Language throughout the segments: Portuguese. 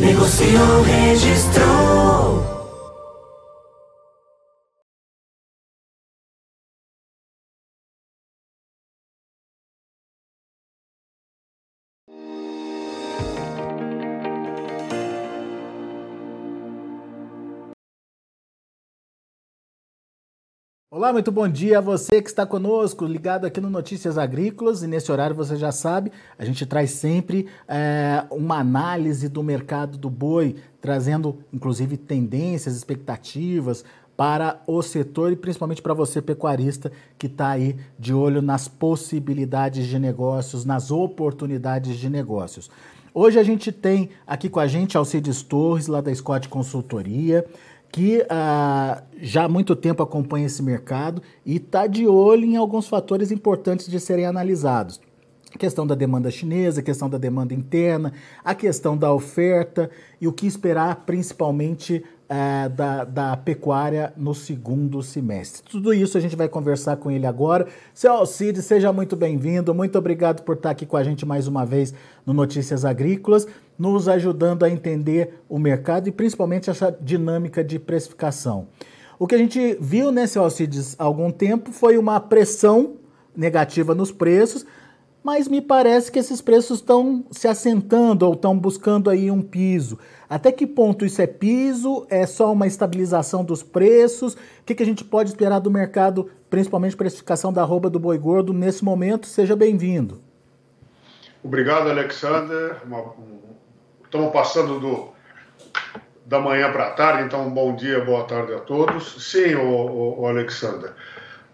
Negociou, registrou. Olá, muito bom dia a você que está conosco, ligado aqui no Notícias Agrícolas. E nesse horário você já sabe, a gente traz sempre é, uma análise do mercado do boi, trazendo inclusive tendências, expectativas para o setor e principalmente para você, pecuarista, que está aí de olho nas possibilidades de negócios, nas oportunidades de negócios. Hoje a gente tem aqui com a gente Alcides Torres, lá da Scott Consultoria que ah, já há muito tempo acompanha esse mercado e está de olho em alguns fatores importantes de serem analisados. A questão da demanda chinesa, a questão da demanda interna, a questão da oferta e o que esperar principalmente é, da, da pecuária no segundo semestre. Tudo isso a gente vai conversar com ele agora. Seu Alcides, seja muito bem-vindo. Muito obrigado por estar aqui com a gente mais uma vez no Notícias Agrícolas, nos ajudando a entender o mercado e principalmente essa dinâmica de precificação. O que a gente viu, né, seu Alcides, há algum tempo foi uma pressão negativa nos preços, mas me parece que esses preços estão se assentando ou estão buscando aí um piso. Até que ponto isso é piso? É só uma estabilização dos preços? O que, que a gente pode esperar do mercado, principalmente precificação da arroba do boi gordo nesse momento? Seja bem-vindo. Obrigado, Alexander. Estamos passando do, da manhã para a tarde, então bom dia, boa tarde a todos. Sim, o, o, o Alexander.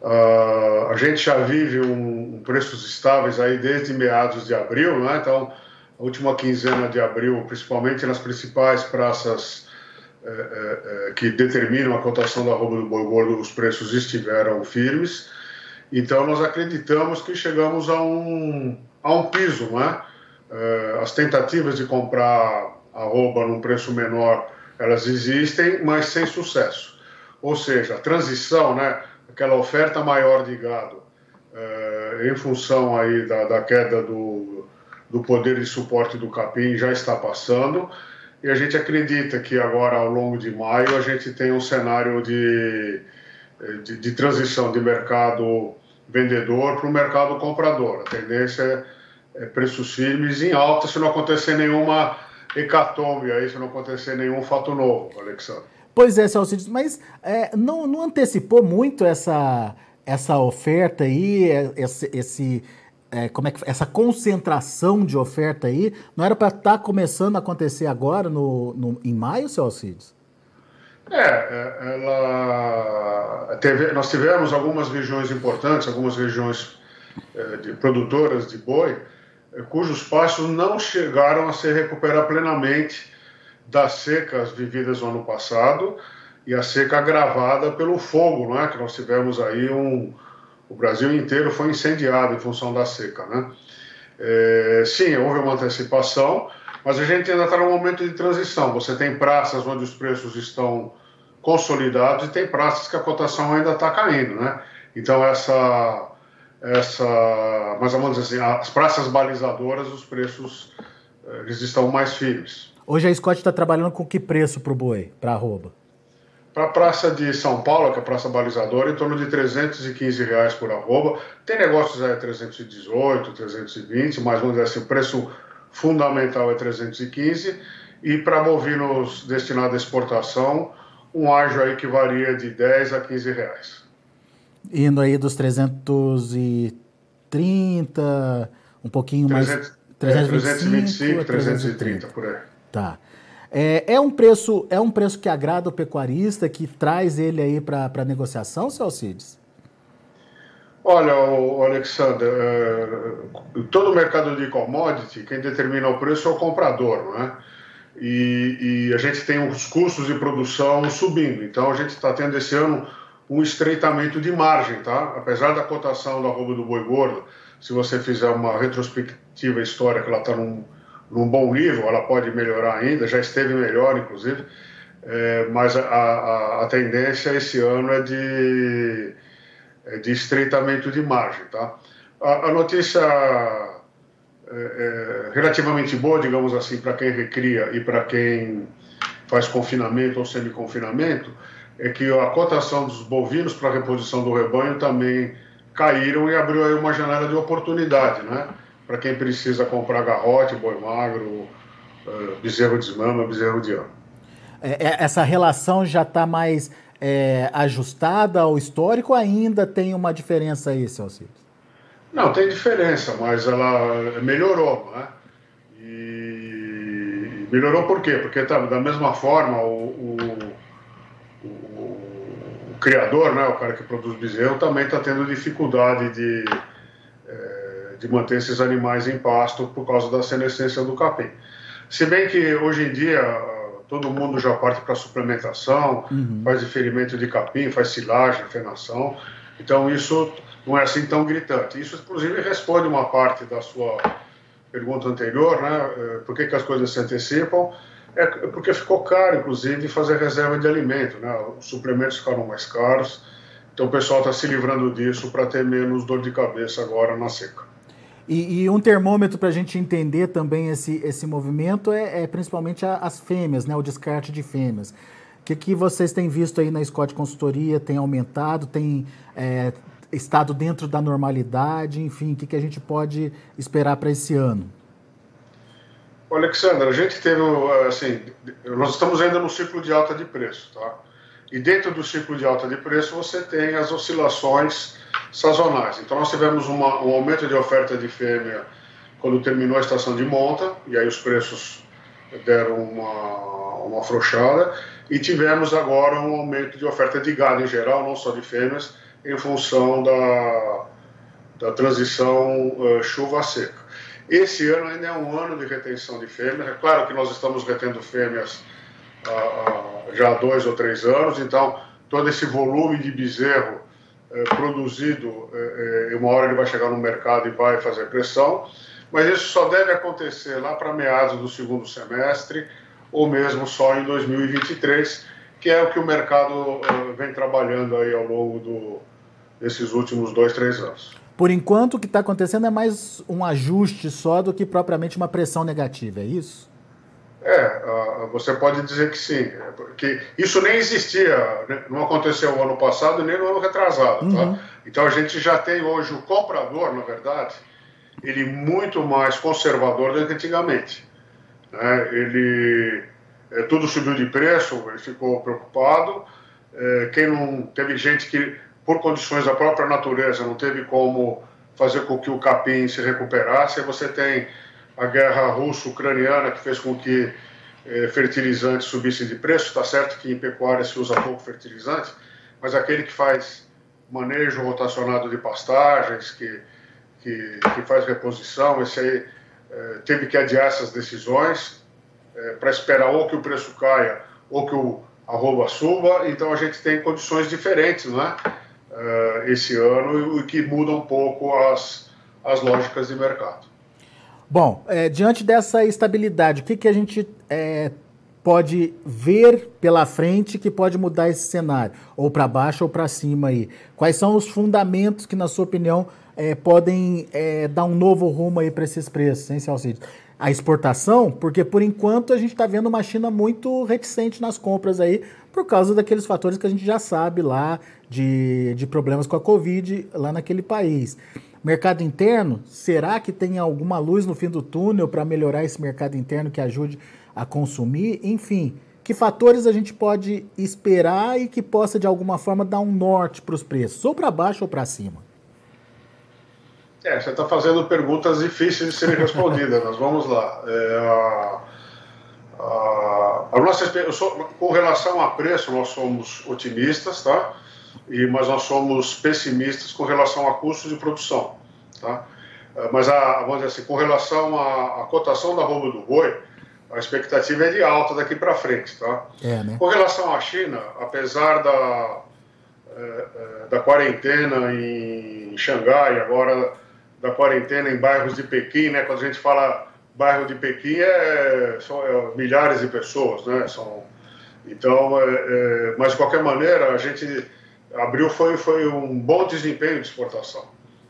Uh, a gente já vive um, um, preços estáveis aí desde meados de abril, né? Então, a última quinzena de abril, principalmente nas principais praças é, é, que determinam a cotação da roupa do boi gordo, os preços estiveram firmes. Então, nós acreditamos que chegamos a um, a um piso, né? É, as tentativas de comprar roupa num preço menor, elas existem, mas sem sucesso. Ou seja, a transição, né? Aquela oferta maior de gado, é, em função aí da, da queda do, do poder de suporte do capim, já está passando. E a gente acredita que agora, ao longo de maio, a gente tem um cenário de, de, de transição de mercado vendedor para o mercado comprador. A tendência é, é preços firmes em alta se não acontecer nenhuma hecatombe aí, se não acontecer nenhum fato novo, Alexandre. Pois é, Celcides, mas é, não, não antecipou muito essa, essa oferta aí, é, esse, esse é, como é que essa concentração de oferta aí, não era para estar tá começando a acontecer agora no, no, em maio, seu Alcides? É, é, ela teve, nós tivemos algumas regiões importantes, algumas regiões é, de produtoras de boi, é, cujos pastos não chegaram a se recuperar plenamente das secas vividas no ano passado e a seca agravada pelo fogo, não é? Que nós tivemos aí um, o Brasil inteiro foi incendiado em função da seca, né? É, sim, houve uma antecipação, mas a gente ainda está num momento de transição. Você tem praças onde os preços estão consolidados e tem praças que a cotação ainda está caindo, né? Então essa, essa, mas vamos dizer assim, as praças balizadoras, os preços eles estão mais firmes. Hoje a Scott está trabalhando com que preço para o boi, para arroba? Para a Praça de São Paulo, que é a Praça Balizadora, em torno de 315 reais por arroba. Tem negócios aí 318, 320, mas vamos dizer assim, o preço fundamental é 315. E para bovinos destinados à exportação, um ágio aí que varia de 10 a 15 reais. Indo aí dos 330, um pouquinho 300, mais... 325, é, 325 330, por aí. Tá. É, é, um preço é um preço que agrada o pecuarista, que traz ele aí para negociação, seu Alcides? Olha, o Alexander, é, todo o mercado de commodity, quem determina o preço é o comprador, não é? e, e a gente tem os custos de produção subindo. Então a gente está tendo esse ano um estreitamento de margem, tá? Apesar da cotação da arroba do boi gordo, se você fizer uma retrospectiva histórica, ela está num, num bom nível, ela pode melhorar ainda, já esteve melhor, inclusive, é, mas a, a, a, tendência esse ano é de, é de estreitamento de margem, tá? A, a notícia é, é, relativamente boa, digamos assim, para quem recria e para quem faz confinamento ou semi-confinamento, é que a cotação dos bovinos para reposição do rebanho também caíram e abriu aí uma janela de oportunidade, né? Para quem precisa comprar garrote, boi magro, uh, bezerro de mama, bezerro de ano. É, é, essa relação já está mais é, ajustada ao histórico ainda tem uma diferença aí, Celcides? Não, tem diferença, mas ela melhorou, né? E melhorou por quê? Porque tá, da mesma forma o, o, o, o criador, né, o cara que produz bezerro, também está tendo dificuldade de, é, de manter esses animais em pasto por causa da senescência do capim. Se bem que hoje em dia todo mundo já parte para suplementação, uhum. faz diferimento de capim, faz silagem, fenação, então isso não é assim tão gritante. Isso, inclusive, responde uma parte da sua pergunta anterior, né? É, por que, que as coisas se antecipam? É porque ficou caro, inclusive, fazer reserva de alimento, né? Os suplementos ficaram mais caros, então o pessoal está se livrando disso para ter menos dor de cabeça agora na seca. E, e um termômetro para a gente entender também esse, esse movimento é, é principalmente a, as fêmeas, né? O descarte de fêmeas. O que, que vocês têm visto aí na Scott Consultoria? Tem aumentado? Tem é, estado dentro da normalidade? Enfim, o que, que a gente pode esperar para esse ano? Alexandre, a gente teve, assim, nós estamos ainda no ciclo de alta de preço, tá? E dentro do ciclo de alta de preço você tem as oscilações sazonais. Então nós tivemos uma, um aumento de oferta de fêmea quando terminou a estação de monta, e aí os preços deram uma, uma afrouxada, e tivemos agora um aumento de oferta de gado em geral, não só de fêmeas, em função da, da transição uh, chuva-seca. Esse ano ainda é um ano de retenção de fêmeas. É claro que nós estamos retendo fêmeas uh, já há dois ou três anos, então todo esse volume de bezerro produzido, uma hora ele vai chegar no mercado e vai fazer pressão, mas isso só deve acontecer lá para meados do segundo semestre ou mesmo só em 2023, que é o que o mercado vem trabalhando aí ao longo do, nesses últimos dois, três anos. Por enquanto, o que está acontecendo é mais um ajuste só do que propriamente uma pressão negativa, é isso? É, você pode dizer que sim, porque isso nem existia, né, não aconteceu o ano passado nem no ano retrasado, tá? uhum. tá? Então a gente já tem hoje o comprador, na verdade, ele muito mais conservador do que antigamente. Né? Ele é, tudo subiu de preço, ele ficou preocupado. É, quem não teve gente que por condições da própria natureza, não teve como fazer com que o capim se recuperasse. Você tem a guerra russo-ucraniana que fez com que eh, fertilizantes subissem de preço. Está certo que em pecuária se usa pouco fertilizante, mas aquele que faz manejo rotacionado de pastagens, que, que, que faz reposição, esse aí eh, teve que adiar essas decisões eh, para esperar ou que o preço caia ou que o arroba suba. Então a gente tem condições diferentes, é? uh, esse ano e que muda um pouco as, as lógicas de mercado. Bom, é, diante dessa estabilidade, o que, que a gente é, pode ver pela frente que pode mudar esse cenário? Ou para baixo ou para cima aí? Quais são os fundamentos que, na sua opinião, é, podem é, dar um novo rumo aí para esses preços, hein, Celcides? A exportação, porque por enquanto a gente está vendo uma China muito reticente nas compras aí, por causa daqueles fatores que a gente já sabe lá, de, de problemas com a Covid lá naquele país. Mercado interno, será que tem alguma luz no fim do túnel para melhorar esse mercado interno que ajude a consumir? Enfim, que fatores a gente pode esperar e que possa de alguma forma dar um norte para os preços, ou para baixo ou para cima? É, você está fazendo perguntas difíceis de serem respondidas, mas vamos lá. É, a, a, a nossa, sou, com relação a preço, nós somos otimistas, tá? E, mas nós somos pessimistas com relação a custos de produção. Tá? Eh, mas, a, vamos dizer assim, com relação à, à cotação da roupa do boi, a expectativa é de alta daqui para frente. Tá? É, né? Com relação à China, apesar da, é, é, da quarentena em Xangai, agora da quarentena em bairros de Pequim, né? quando a gente fala bairro de Pequim, é, são é, milhares de pessoas, né? são, então, é, é, mas de qualquer maneira, a gente abriu foi, foi um bom desempenho de exportação.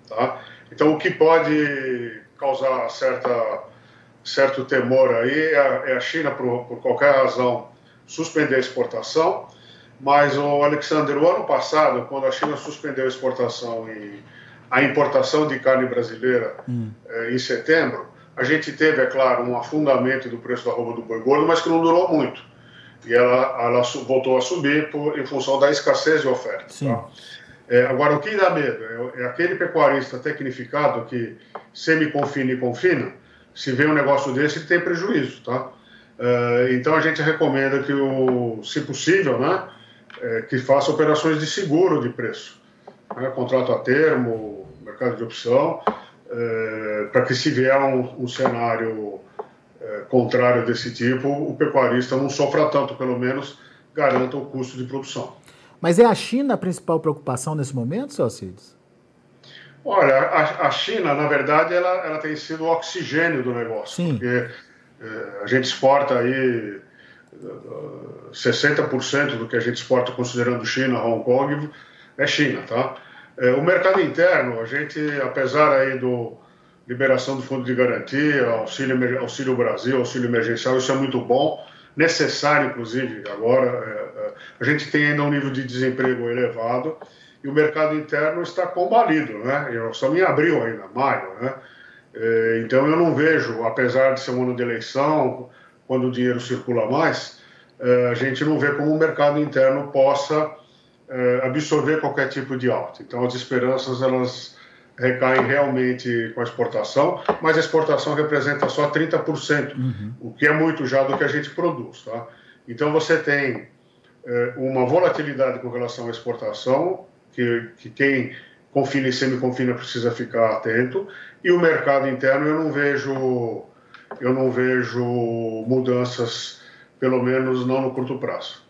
Tá? Então, o que pode causar certa, certo temor aí é a, é a China, por, por, qualquer razão, suspender a exportação. Mas, o Alexander, o ano passado, quando a China suspendeu a exportação e a importação de carne brasileira hum. eh, em setembro, a gente teve, é claro, um afundamento do preço da roupa do boi gordo, mas que não durou muito. E ela, ela voltou a subir por, em função da escassez de oferta. Tá? É, agora, o que dá medo é, é, aquele pecuarista tecnificado que semi-confina e confina, se vê um negócio desse, ele tem prejuízo, tá? É, então, a gente recomenda que, o, se possível, né, é, que faça operações de seguro de preço. Né, contrato a termo, mercado de opção, é, para que se vier um, um cenário contrário desse tipo, o pecuarista não sofra tanto, pelo menos garanta o custo de produção. Mas é a China a principal preocupação nesse momento, seu Alcides? Olha, a, a, China, na verdade, ela, ela tem sido o oxigênio do negócio. Sim. Porque é, a gente exporta aí 60% do que a gente exporta considerando China, Hong Kong, é China, tá? É, o mercado interno, a gente, apesar aí do liberação do fundo de garantia, auxílio, auxílio Brasil, auxílio emergencial, isso é muito bom necessário, inclusive, agora. É, é, a gente tem ainda um nível de desemprego elevado e o mercado interno está combalido, né? E nós estamos em abril ainda, maio, né? É, então eu não vejo, apesar de ser um ano de eleição, quando o dinheiro circula mais, a gente não vê como o mercado interno possa absorver qualquer tipo de alta. Então as esperanças elas recaem realmente com a exportação, mas a exportação representa só 30%, uhum. o que é muito já do que a gente produz. Tá? Então você tem é, uma volatilidade com relação à exportação, que, que quem confina e semi-confina precisa ficar atento, e o mercado interno eu não vejo, eu não vejo mudanças, pelo menos não no curto prazo.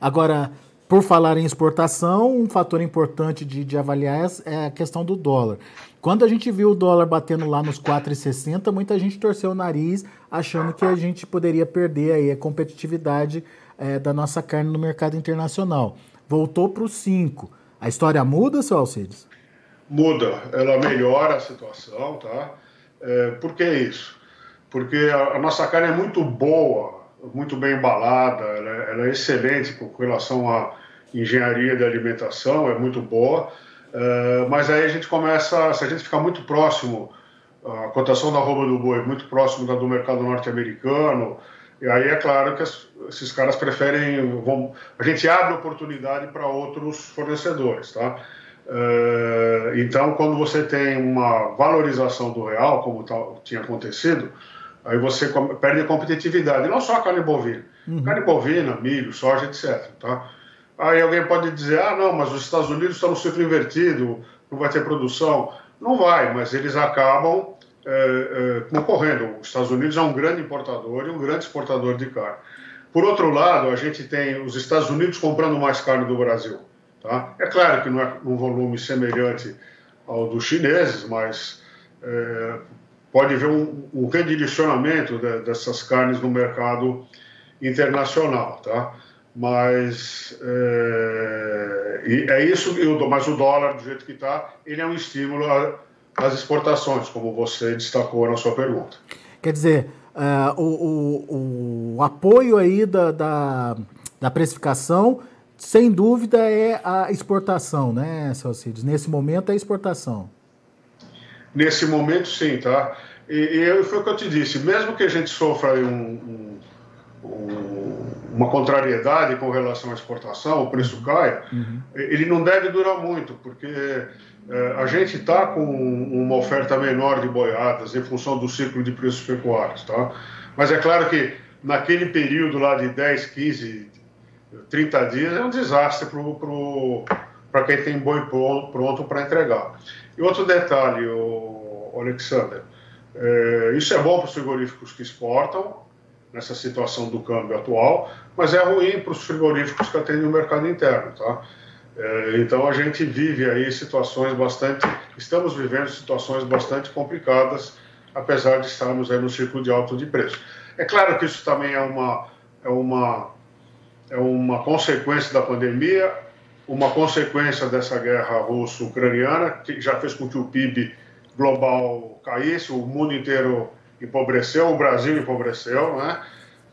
Agora, por falar em exportação, um fator importante de, de avaliar é a questão do dólar. Quando a gente viu o dólar batendo lá nos 4,60, muita gente torceu o nariz achando que a gente poderia perder aí a competitividade é, da nossa carne no mercado internacional. Voltou para os 5. A história muda, seu Alcides? Muda, ela melhora a situação, tá? É, por que isso? Porque a, a nossa carne é muito boa, muito bem embalada, ela é, ela é excelente com relação a engenharia de alimentação, é muito boa, uh, mas aí a gente começa, se a gente ficar muito próximo, a cotação da roupa do boi muito próximo da do mercado norte-americano, e aí é claro que as, esses caras preferem, vão, a gente abre oportunidade para outros fornecedores, tá? Uh, então, quando você tem uma valorização do real, como tal, tinha acontecido, aí você perde competitividade, não só a carne bovina, uhum. carne bovina, milho, soja, etc. Tá? Aí alguém pode dizer, ah, não, mas os Estados Unidos estão no ciclo invertido, não vai ter produção. Não vai, mas eles acabam é, é, concorrendo. Os Estados Unidos é um grande importador e um grande exportador de carne. Por outro lado, a gente tem os Estados Unidos comprando mais carne do Brasil. Tá? É claro que não é um volume semelhante ao dos chineses, mas é, pode haver um, um redirecionamento de, dessas carnes no mercado internacional. Tá? Mas é, é isso, mas o dólar, do jeito que está, ele é um estímulo às exportações, como você destacou na sua pergunta. Quer dizer, uh, o, o, o, apoio aí da, da, da, precificação, sem dúvida, é a exportação, né, Celcides? Nesse momento é a exportação. Nesse momento, sim, tá? E, e foi o que eu te disse, mesmo que a gente sofra um, um, um uma contrariedade com relação à exportação, o preço caia, uhum. ele não deve durar muito, porque é, a gente está com uma oferta menor de boiadas em função do ciclo de preços pecuários, tá? Mas é claro que naquele período lá de 10, 15, 30 dias é um desastre para quem tem boi pronto para entregar. E outro detalhe, o, Alexander, é, isso é bom para os frigoríficos que exportam, nessa situação do câmbio atual, mas é ruim para os frigoríficos que atendem o mercado interno, tá? É, então a gente vive aí situações bastante, estamos vivendo situações bastante complicadas, apesar de estarmos aí no ciclo de alto de preço. É claro que isso também é uma, é uma, é uma consequência da pandemia, uma consequência dessa guerra russo-ucraniana, que já fez com que o PIB global caísse, o mundo inteiro empobreceu, o Brasil empobreceu, né?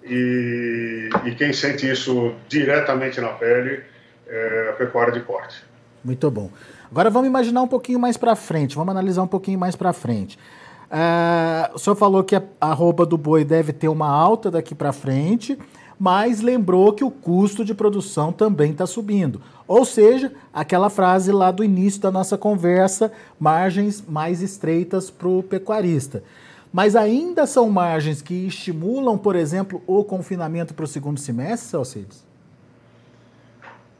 E, e quem sente isso diretamente na pele é a pecuária de corte. Muito bom. Agora vamos imaginar um pouquinho mais para frente, vamos analisar um pouquinho mais para frente. Uh, o senhor falou que a arroba do boi deve ter uma alta daqui para frente, mas lembrou que o custo de produção também está subindo. Ou seja, aquela frase lá do início da nossa conversa, margens mais estreitas para o pecuarista mas ainda são margens que estimulam, por exemplo, o confinamento para o segundo semestre, Celcides?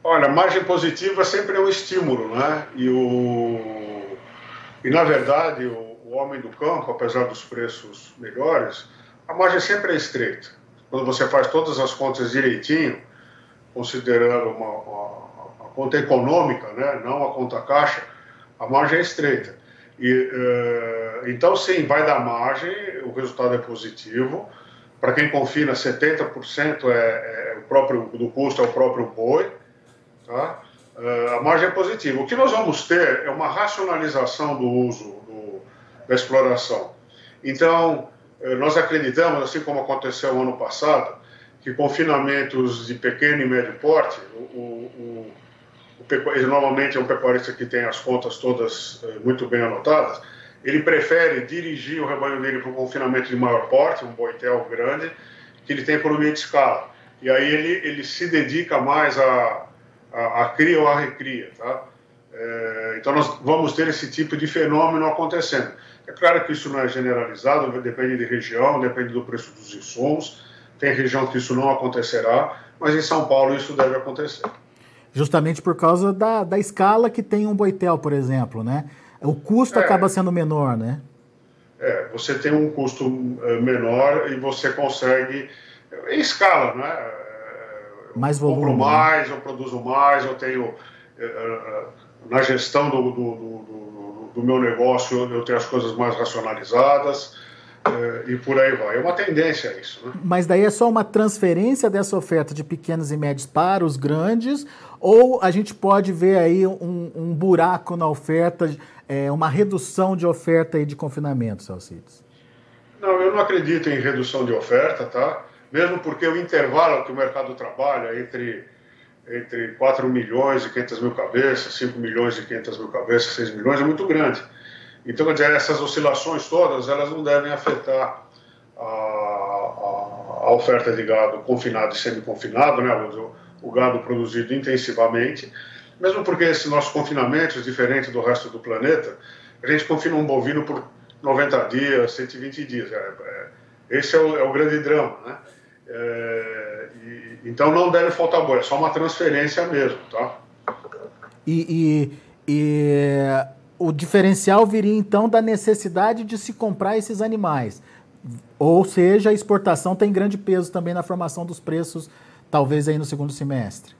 Olha, margem positiva sempre é um estímulo, né? E, o... e na verdade, o, o homem do campo, apesar dos preços melhores, a margem sempre é estreita. Quando você faz todas as contas direitinho, considerando uma, uma, uma conta econômica, né? não a conta caixa, a margem é estreita. E, uh, então, sim, vai dar margem, o resultado é positivo. Para quem confina, 70% é, é, o próprio do custo é o próprio boi. Tá? Uh, a margem é positiva. O que nós vamos ter é uma racionalização do uso do, da exploração. Então, nós acreditamos, assim como aconteceu no ano passado, que confinamentos de pequeno e médio porte, o, o ele normalmente é um pecuarista que tem as contas todas eh, muito bem anotadas, ele prefere dirigir o rebanho dele para um confinamento de maior porte, um boitel grande, que ele tem economia de escala. E aí ele, ele se dedica mais a, a, a cria ou a recria, tá? É, então nós vamos ter esse tipo de fenômeno acontecendo. É claro que isso não é generalizado, depende de região, depende do preço dos insumos. Tem região que isso não acontecerá, mas em São Paulo isso deve acontecer justamente por causa da, da escala que tem um boitel, por exemplo, né? O custo é, acaba sendo menor, né? É, você tem um custo eh, menor e você consegue em escala, né? Mais volume. Compro né? mais, né? eu produzo mais, eu tenho eh, eh, na gestão do, do, do, do, meu negócio eu tenho as coisas mais racionalizadas e por aí vai. É uma tendência isso. Né? Mas daí é só uma transferência dessa oferta de pequenos e médios para os grandes ou a gente pode ver aí um, um buraco na oferta, é, uma redução de oferta aí de confinamento, Salcides? Não, eu não acredito em redução de oferta, tá? Mesmo porque o intervalo que o mercado trabalha entre, entre 4 milhões e 500 mil cabeças, 5 milhões e 500 mil cabeças, 6 milhões, é muito grande. Então, quer dizer, essas oscilações todas, elas não devem afetar a, a, a oferta de gado confinado e semi-confinado, né? o gado produzido intensivamente, mesmo porque esse nosso confinamento é diferente do resto do planeta, a gente confina um bovino por 90 dias, 120 dias. É, é, esse é o, é o, grande drama, né? É, e, então não deve faltar boi, é só uma transferência mesmo, tá? E, e, e o diferencial viria então da necessidade de se comprar esses animais. Ou seja, a exportação tem grande peso também na formação dos preços talvez aí no segundo semestre?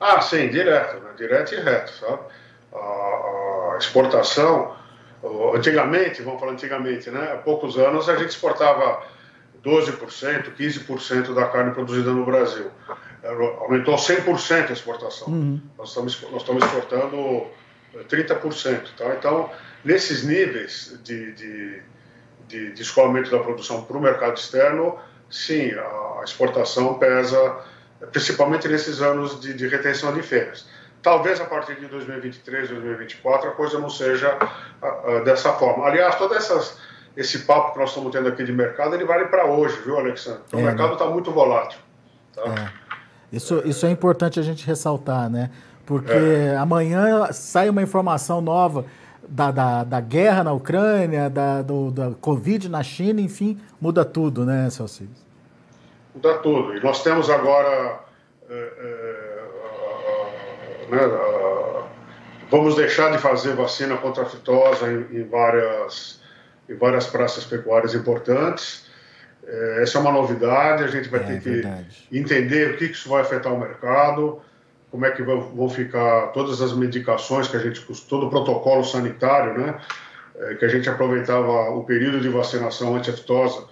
Ah, sim, direto, né? direto e reto, sabe? A, a, exportação, antigamente, vamos falar antigamente, né? Há poucos anos a gente exportava 12%, 15% da carne produzida no Brasil. Aumentou 100% a exportação. Uhum. Nós, estamos, nós estamos exportando 30%. Tá? Então, nesses níveis de, de, de, de escoamento da produção para o mercado externo, sim, a exportação pesa, principalmente nesses anos de, de retenção de fêmeas. Talvez a partir de 2023, 2024 a coisa não seja dessa forma. Aliás, todo essas, esse papo que nós estamos tendo aqui de mercado, ele vale para hoje, viu, Alexandre? É, o mercado está né? muito volátil. Tá? É. Isso, isso é importante a gente ressaltar, né? Porque é. amanhã sai uma informação nova da, da, da guerra na Ucrânia, da, do, da Covid na China, enfim, muda tudo, né, Celso? Muda tudo. E nós temos agora. É, é, né, vamos deixar de fazer vacina contra a fitose em, em várias, em várias praças pecuárias importantes. É, essa é uma novidade, a gente vai é, ter que verdade. entender o que isso vai afetar o mercado, como é que vão ficar todas as medicações que a gente, todo o protocolo sanitário, né? É, que a gente aproveitava o período de vacinação anti-aftosa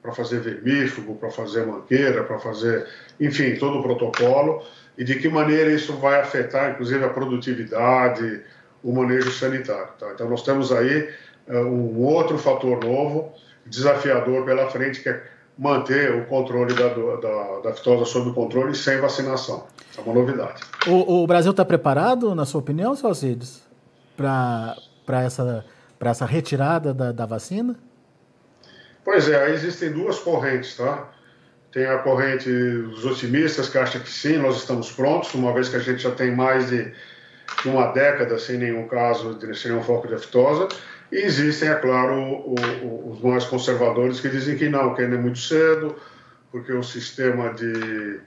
para fazer vermífugo, para fazer manqueira, para fazer, enfim, todo o protocolo, e de que maneira isso vai afetar, inclusive, a produtividade, o manejo sanitário. Tá? Então, nós temos aí uh, um outro fator novo, desafiador pela frente, que é manter o controle da, da, da aftosa sob controle sem vacinação. É uma novidade. O, o Brasil está preparado, na sua opinião, Salcides, para essa, essa retirada da, da vacina? Pois é, existem duas correntes, tá? Tem a corrente dos otimistas que acham que sim, nós estamos prontos, uma vez que a gente já tem mais de uma década sem nenhum caso, sem nenhum foco de aftosa. E existem, é claro, o, o, os mais conservadores que dizem que não, que ainda é muito cedo, porque o sistema de,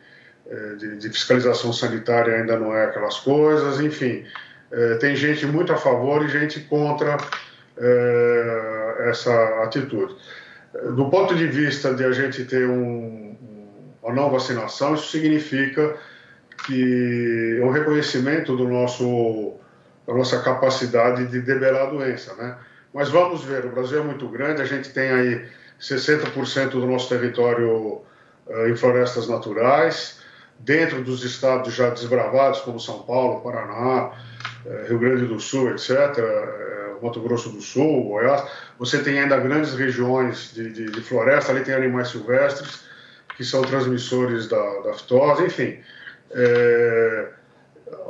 eh, de, de fiscalização sanitária ainda não é aquelas coisas, enfim. É, tem gente muito a favor e gente contra é, essa atitude. Do ponto de vista de a gente ter um, uma não vacinação, isso significa que é um reconhecimento do nosso, da nossa capacidade de debelar a doença, né? Mas vamos ver, o Brasil é muito grande, a gente tem aí 60% do nosso território uh, em florestas naturais, dentro dos estados já desbravados, como São Paulo, Paraná, uh, Rio Grande do Sul, etc., uh, Mato Grosso do Sul, Goiás, você tem ainda grandes regiões de, de, de, floresta, ali tem animais silvestres, que são transmissores da, da fitose, enfim.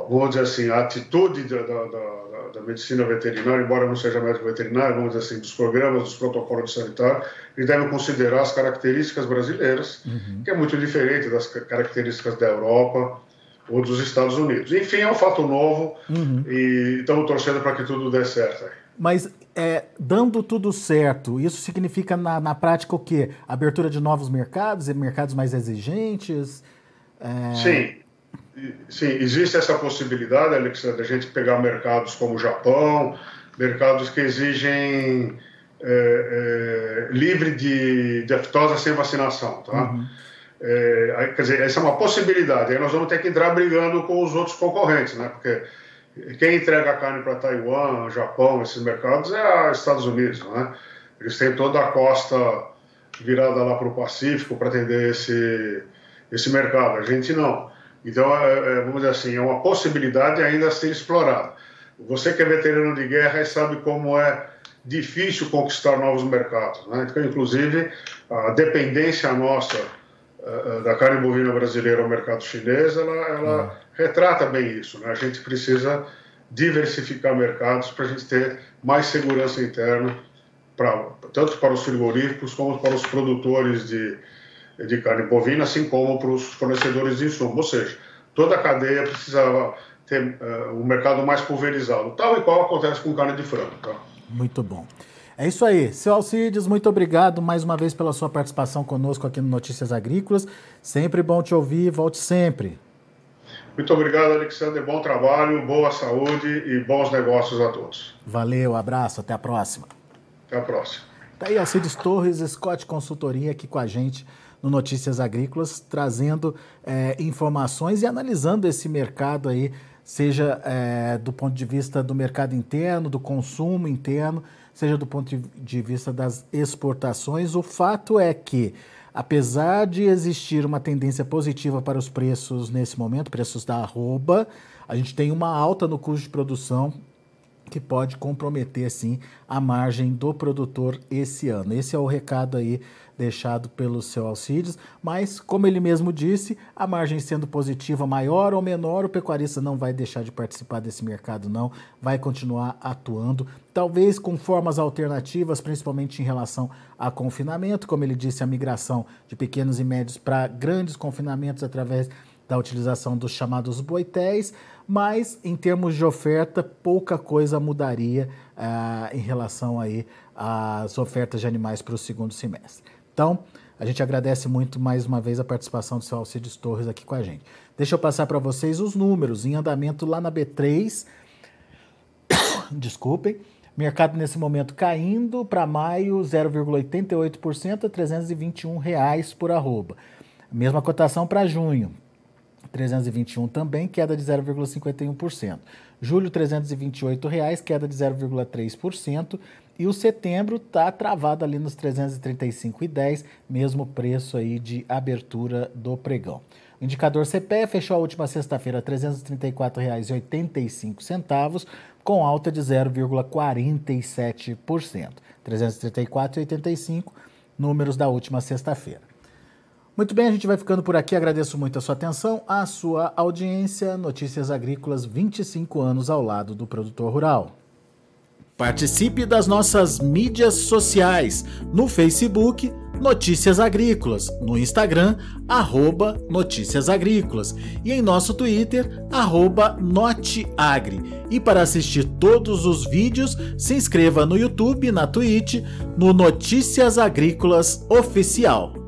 Vamos dizer assim, a atitude da, da da medicina veterinária, embora não seja médico veterinário, vamos dizer assim, dos programas, dos protocolos sanitários, eles devem considerar as características brasileiras, uhum. que é muito diferente das características da Europa ou dos Estados Unidos. Enfim, é um fato novo uhum. e estamos torcendo para que tudo dê certo. Mas é, dando tudo certo, isso significa na, na prática o quê? Abertura de novos mercados, mercados mais exigentes? É... Sim, sim, existe essa possibilidade, Alexandre, a gente pegar mercados como o Japão, mercados que exigem é, é, livre de, de aftosa sem vacinação, tá? Uhum. É, quer dizer, essa é uma possibilidade. Aí nós vamos ter que entrar brigando com os outros concorrentes, né? Porque quem entrega a carne para Taiwan, Japão, esses mercados é os Estados Unidos, né? Eles têm toda a costa virada lá para o Pacífico para atender esse, esse mercado. A gente não. Então, é, é, vamos dizer assim, é uma possibilidade ainda a ser explorada. Você que é veterano de guerra sabe como é difícil conquistar novos mercados. Né? Então, inclusive, a dependência nossa uh, da carne bovina brasileira ao mercado chinês, ela, ela uhum. retrata bem isso. Né? A gente precisa diversificar mercados para a gente ter mais segurança interna, pra, tanto para os frigoríficos como para os produtores de, de carne bovina, assim como para os fornecedores de insumos. Ou seja, toda a cadeia precisava ter uh, um mercado mais pulverizado, tal e qual acontece com carne de frango. Tá? Muito bom. É isso aí. Seu Alcides, muito obrigado mais uma vez pela sua participação conosco aqui no Notícias Agrícolas. Sempre bom te ouvir, volte sempre. Muito obrigado, Alexandre. Bom trabalho, boa saúde e bons negócios a todos. Valeu, abraço, até a próxima. Até a próxima. Tá aí Alcides Torres, Scott Consultoria, aqui com a gente no Notícias Agrícolas, trazendo é, informações e analisando esse mercado aí, seja é, do ponto de vista do mercado interno, do consumo interno, seja do ponto de vista das exportações. O fato é que, apesar de existir uma tendência positiva para os preços nesse momento, preços da arroba, a gente tem uma alta no custo de produção que pode comprometer sim a margem do produtor esse ano. Esse é o recado aí deixado pelo seu Alcides, mas como ele mesmo disse, a margem sendo positiva maior ou menor, o pecuarista não vai deixar de participar desse mercado não, vai continuar atuando, talvez com formas alternativas, principalmente em relação a confinamento, como ele disse, a migração de pequenos e médios para grandes confinamentos através da utilização dos chamados boitéis, mas em termos de oferta, pouca coisa mudaria uh, em relação aí às ofertas de animais para o segundo semestre. Então, a gente agradece muito mais uma vez a participação do seu Alcides Torres aqui com a gente. Deixa eu passar para vocês os números em andamento lá na B3. Desculpem. Mercado nesse momento caindo para maio 0,88% a 321 reais por arroba. Mesma cotação para junho. 321 também, queda de 0,51%. Julho, 328 reais, queda de 0,3%. E o setembro está travado ali nos 335,10, mesmo preço aí de abertura do pregão. O indicador CPE fechou a última sexta-feira R$ 334,85, com alta de 0,47%. 334,85 números da última sexta-feira. Muito bem, a gente vai ficando por aqui. Agradeço muito a sua atenção, a sua audiência. Notícias Agrícolas, 25 anos ao lado do produtor rural. Participe das nossas mídias sociais no Facebook Notícias Agrícolas, no Instagram, arroba Notícias Agrícolas e em nosso Twitter, arroba Noteagri. E para assistir todos os vídeos, se inscreva no YouTube, na Twitch, no Notícias Agrícolas Oficial.